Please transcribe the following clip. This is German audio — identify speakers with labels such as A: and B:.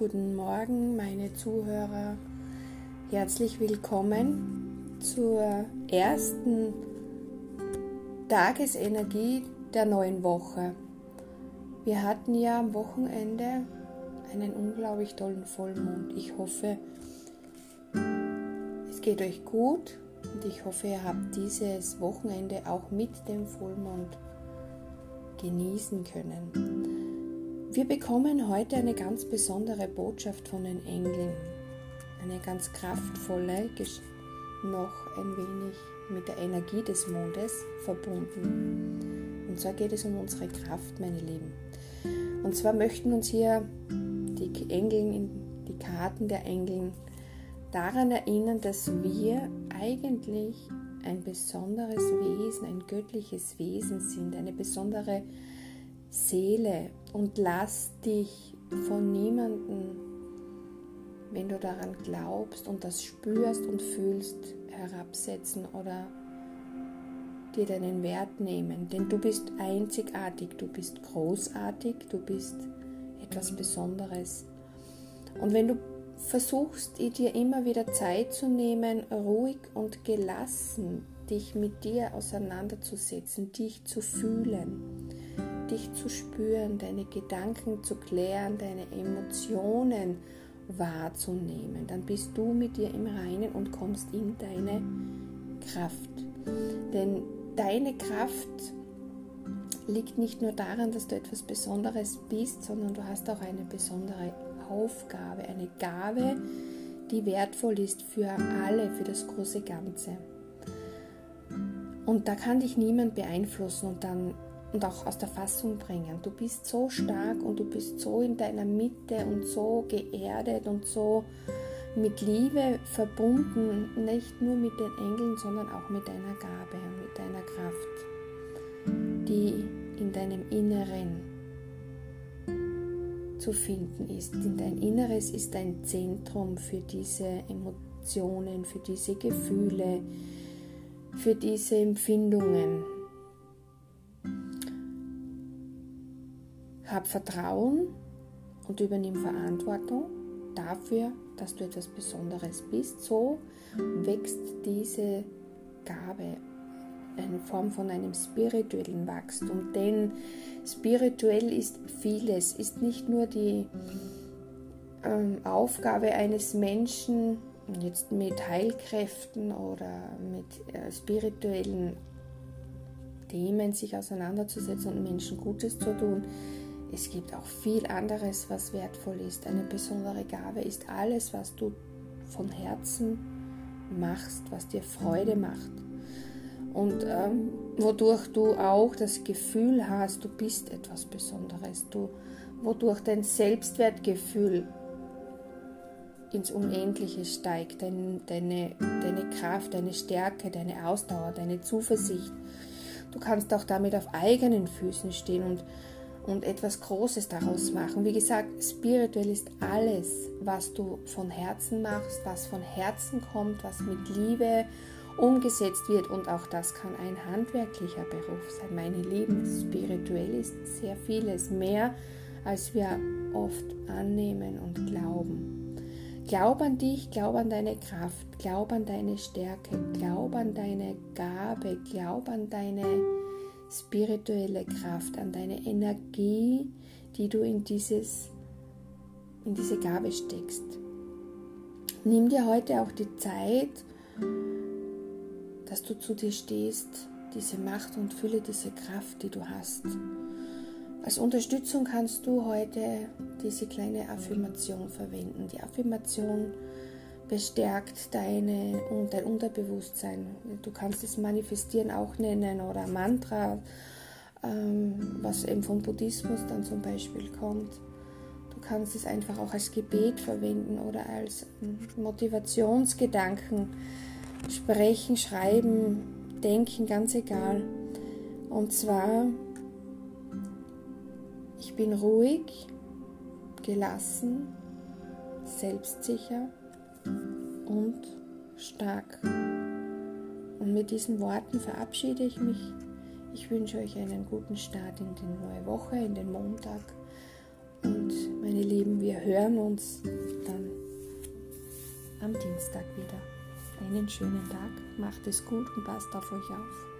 A: guten Morgen, meine Zuhörer. Herzlich willkommen zur ersten Tagesenergie der neuen Woche. Wir hatten ja am Wochenende einen unglaublich tollen Vollmond. Ich hoffe, es geht euch gut und ich hoffe, ihr habt dieses Wochenende auch mit dem Vollmond genießen können. Wir bekommen heute eine ganz besondere Botschaft von den Engeln. Eine ganz kraftvolle, noch ein wenig mit der Energie des Mondes verbunden. Und zwar geht es um unsere Kraft, meine Lieben. Und zwar möchten uns hier die Engel, die Karten der Engel daran erinnern, dass wir eigentlich ein besonderes Wesen, ein göttliches Wesen sind, eine besondere Seele und lass dich von niemandem, wenn du daran glaubst und das spürst und fühlst, herabsetzen oder dir deinen Wert nehmen. Denn du bist einzigartig, du bist großartig, du bist etwas Besonderes. Und wenn du versuchst, dir immer wieder Zeit zu nehmen, ruhig und gelassen dich mit dir auseinanderzusetzen, dich zu fühlen, dich zu spüren, deine Gedanken zu klären, deine Emotionen wahrzunehmen. Dann bist du mit dir im Reinen und kommst in deine Kraft. Denn deine Kraft liegt nicht nur daran, dass du etwas Besonderes bist, sondern du hast auch eine besondere Aufgabe, eine Gabe, die wertvoll ist für alle, für das große Ganze. Und da kann dich niemand beeinflussen und dann und auch aus der Fassung bringen. Du bist so stark und du bist so in deiner Mitte und so geerdet und so mit Liebe verbunden, nicht nur mit den Engeln, sondern auch mit deiner Gabe und mit deiner Kraft, die in deinem Inneren zu finden ist. In dein Inneres ist ein Zentrum für diese Emotionen, für diese Gefühle, für diese Empfindungen. Hab Vertrauen und übernimm Verantwortung dafür, dass du etwas Besonderes bist. So wächst diese Gabe, eine Form von einem spirituellen Wachstum. Denn spirituell ist vieles, ist nicht nur die ähm, Aufgabe eines Menschen, jetzt mit Heilkräften oder mit äh, spirituellen Themen sich auseinanderzusetzen und Menschen Gutes zu tun es gibt auch viel anderes, was wertvoll ist. Eine besondere Gabe ist alles, was du von Herzen machst, was dir Freude macht. Und ähm, wodurch du auch das Gefühl hast, du bist etwas Besonderes. Du, wodurch dein Selbstwertgefühl ins Unendliche steigt, dein, deine, deine Kraft, deine Stärke, deine Ausdauer, deine Zuversicht. Du kannst auch damit auf eigenen Füßen stehen und und etwas Großes daraus machen. Wie gesagt, spirituell ist alles, was du von Herzen machst, was von Herzen kommt, was mit Liebe umgesetzt wird und auch das kann ein handwerklicher Beruf sein. Meine Lieben, spirituell ist sehr vieles mehr, als wir oft annehmen und glauben. Glaub an dich, glaub an deine Kraft, glaub an deine Stärke, glaub an deine Gabe, glaub an deine spirituelle Kraft, an deine Energie, die du in, dieses, in diese Gabe steckst. Nimm dir heute auch die Zeit, dass du zu dir stehst, diese Macht und Fülle, diese Kraft, die du hast. Als Unterstützung kannst du heute diese kleine Affirmation verwenden. Die Affirmation bestärkt deine, dein Unterbewusstsein. Du kannst es manifestieren auch nennen oder Mantra, ähm, was eben vom Buddhismus dann zum Beispiel kommt. Du kannst es einfach auch als Gebet verwenden oder als ähm, Motivationsgedanken sprechen, schreiben, denken, ganz egal. Und zwar, ich bin ruhig, gelassen, selbstsicher und stark. Und mit diesen Worten verabschiede ich mich. Ich wünsche euch einen guten Start in die neue Woche, in den Montag. Und meine Lieben, wir hören uns dann am Dienstag wieder. Einen schönen Tag, macht es gut und passt auf euch auf.